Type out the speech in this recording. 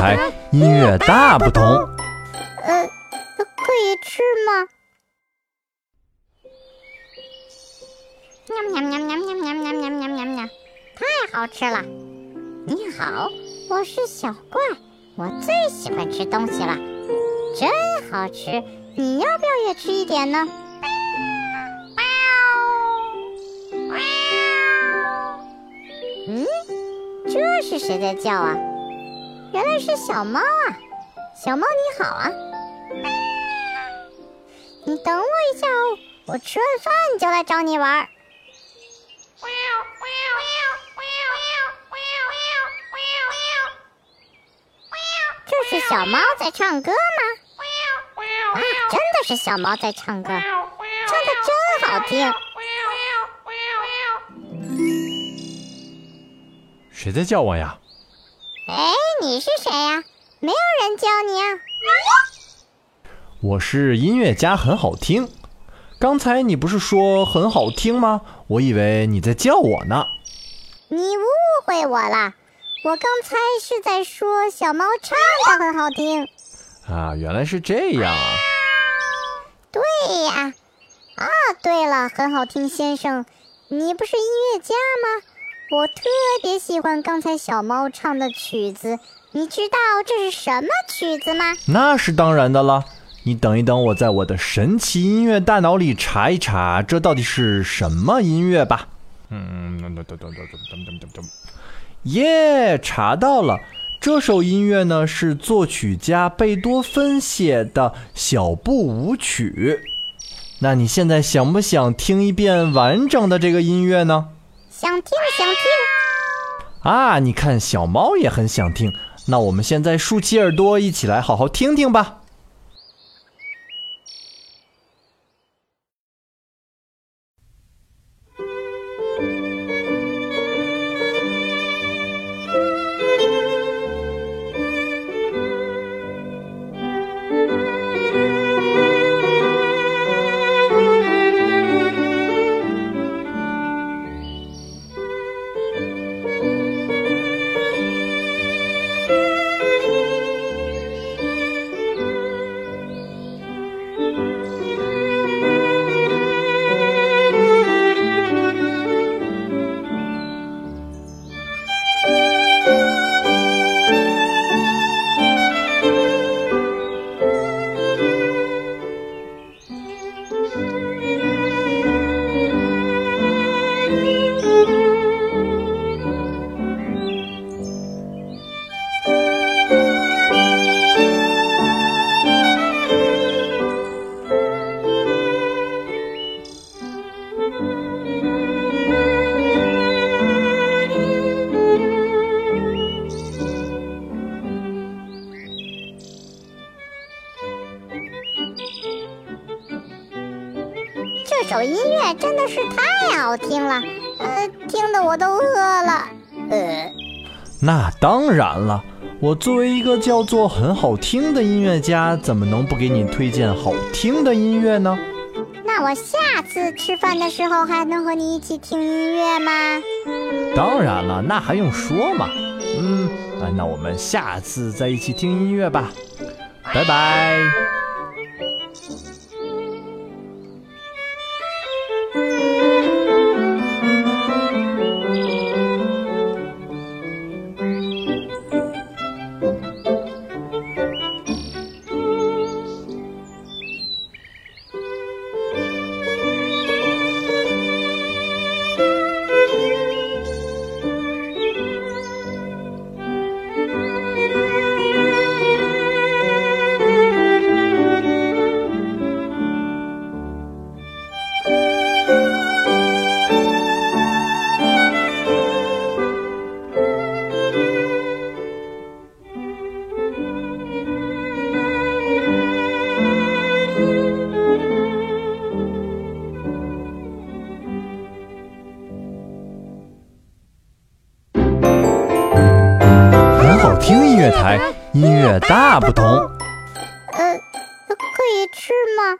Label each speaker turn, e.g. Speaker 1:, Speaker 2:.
Speaker 1: 台，音乐大不同。
Speaker 2: 呃，可以吃吗？喵喵喵喵喵喵喵喵喵喵喵！太好吃了！你好，我是小怪，我最喜欢吃东西了，真好吃！你要不要也吃一点呢？喵！喵嗯，这是谁在叫啊？原来是小猫啊！小猫你好啊！你等我一下哦，我吃完饭就来找你玩。这是小猫在唱歌吗？啊，真的是小猫在唱歌，唱的真好听。
Speaker 1: 谁在叫我呀？
Speaker 2: 哎，你是谁呀？没有人教你啊。
Speaker 1: 我是音乐家，很好听。刚才你不是说很好听吗？我以为你在叫我呢。
Speaker 2: 你误会我了，我刚才是在说小猫唱的很好听。
Speaker 1: 啊，原来是这样啊。
Speaker 2: 对呀。啊，对了，很好听先生，你不是音乐家吗？我特别喜欢刚才小猫唱的曲子，你知道这是什么曲子吗？
Speaker 1: 那是当然的了。你等一等，我在我的神奇音乐大脑里查一查，这到底是什么音乐吧。嗯，噔噔噔噔噔噔噔噔耶，查到了，这首音乐呢是作曲家贝多芬写的小步舞曲。那你现在想不想听一遍完整的这个音乐呢？
Speaker 2: 想听，想听。
Speaker 1: 啊，你看小猫也很想听。那我们现在竖起耳朵，一起来好好听听吧。
Speaker 2: 这首音乐真的是太好听了，呃，听得我都饿了。呃，
Speaker 1: 那当然了，我作为一个叫做很好听的音乐家，怎么能不给你推荐好听的音乐呢？
Speaker 2: 那我下次吃饭的时候还能和你一起听音乐吗？
Speaker 1: 当然了，那还用说吗？嗯，那我们下次再一起听音乐吧，拜拜。台，音乐大不同。
Speaker 2: 呃，可以吃吗？